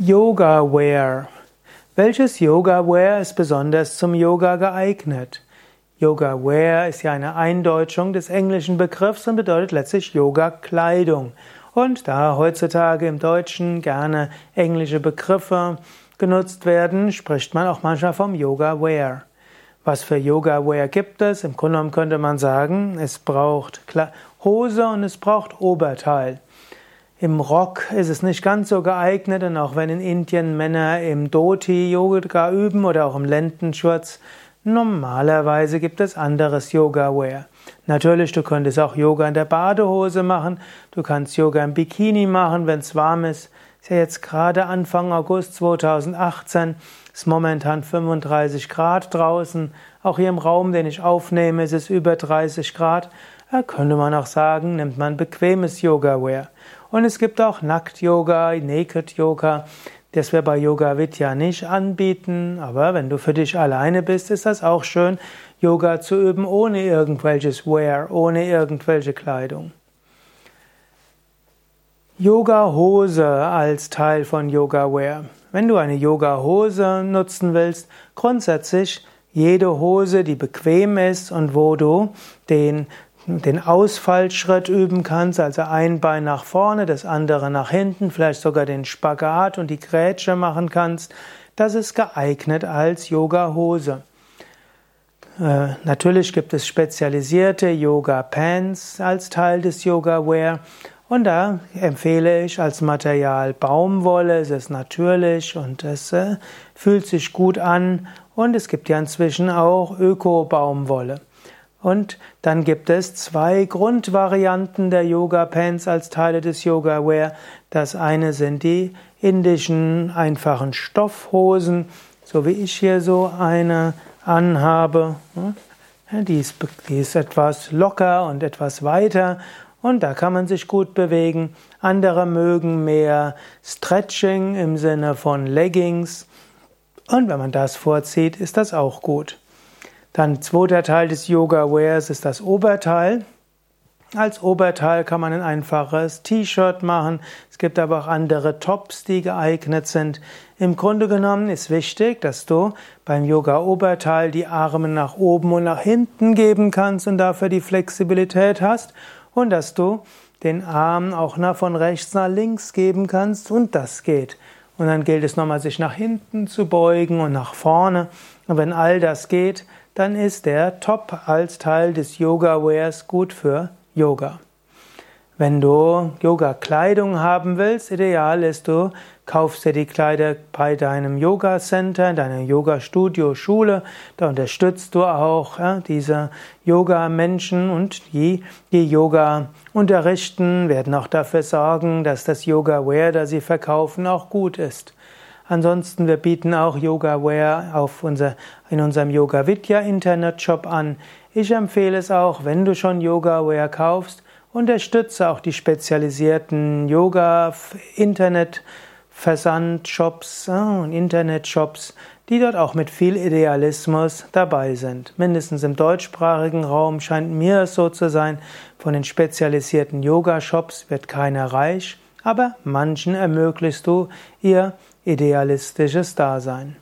Yoga Wear. Welches Yoga Wear ist besonders zum Yoga geeignet? Yoga Wear ist ja eine Eindeutschung des englischen Begriffs und bedeutet letztlich Yoga Kleidung. Und da heutzutage im Deutschen gerne englische Begriffe genutzt werden, spricht man auch manchmal vom Yoga Wear. Was für Yoga Wear gibt es? Im Grunde genommen könnte man sagen, es braucht Hose und es braucht Oberteil. Im Rock ist es nicht ganz so geeignet und auch wenn in Indien Männer im Dhoti Yoga üben oder auch im Lendenschurz, normalerweise gibt es anderes Yoga-Wear. Natürlich, du könntest auch Yoga in der Badehose machen, du kannst Yoga im Bikini machen, wenn es warm ist. Ist ja jetzt gerade Anfang August 2018, ist momentan 35 Grad draußen. Auch hier im Raum, den ich aufnehme, ist es über 30 Grad. Da könnte man auch sagen, nimmt man bequemes Yoga-Wear. Und es gibt auch Nackt-Yoga, Naked-Yoga. Das wir bei Yoga Vidya nicht anbieten, aber wenn du für dich alleine bist, ist das auch schön, Yoga zu üben ohne irgendwelches Wear, ohne irgendwelche Kleidung. Yoga-Hose als Teil von Yoga-Wear. Wenn du eine Yoga-Hose nutzen willst, grundsätzlich jede Hose, die bequem ist und wo du den den Ausfallschritt üben kannst, also ein Bein nach vorne, das andere nach hinten, vielleicht sogar den Spagat und die Grätsche machen kannst, das ist geeignet als Yoga-Hose. Äh, natürlich gibt es spezialisierte Yoga-Pants als Teil des Yoga-Wear und da empfehle ich als Material Baumwolle, es ist natürlich und es äh, fühlt sich gut an und es gibt ja inzwischen auch Öko-Baumwolle. Und dann gibt es zwei Grundvarianten der Yoga Pants als Teile des Yoga Wear. Das eine sind die indischen einfachen Stoffhosen, so wie ich hier so eine anhabe. Die ist, die ist etwas locker und etwas weiter und da kann man sich gut bewegen. Andere mögen mehr Stretching im Sinne von Leggings. Und wenn man das vorzieht, ist das auch gut. Dann zweiter Teil des Yoga Wears ist das Oberteil. Als Oberteil kann man ein einfaches T-Shirt machen. Es gibt aber auch andere Tops, die geeignet sind. Im Grunde genommen ist wichtig, dass du beim Yoga Oberteil die Arme nach oben und nach hinten geben kannst und dafür die Flexibilität hast und dass du den Arm auch nach von rechts nach links geben kannst und das geht. Und dann gilt es nochmal, sich nach hinten zu beugen und nach vorne. Und wenn all das geht, dann ist der Top als Teil des Yoga-Wears gut für Yoga. Wenn du Yoga-Kleidung haben willst, ideal ist, du kaufst dir die Kleider bei deinem Yoga-Center, deiner Yoga-Studio-Schule. Da unterstützt du auch ja, diese Yoga-Menschen und die, die Yoga unterrichten, werden auch dafür sorgen, dass das Yoga-Wear, das sie verkaufen, auch gut ist. Ansonsten, wir bieten auch Yoga Wear auf unser, in unserem Yoga Vidya Internetshop an. Ich empfehle es auch, wenn du schon Yoga Wear kaufst, unterstütze auch die spezialisierten Yoga Internet Versandshops und Internetshops, die dort auch mit viel Idealismus dabei sind. Mindestens im deutschsprachigen Raum scheint mir es so zu sein, von den spezialisierten Yoga-Shops wird keiner reich, aber manchen ermöglichst du ihr idealistisches Dasein.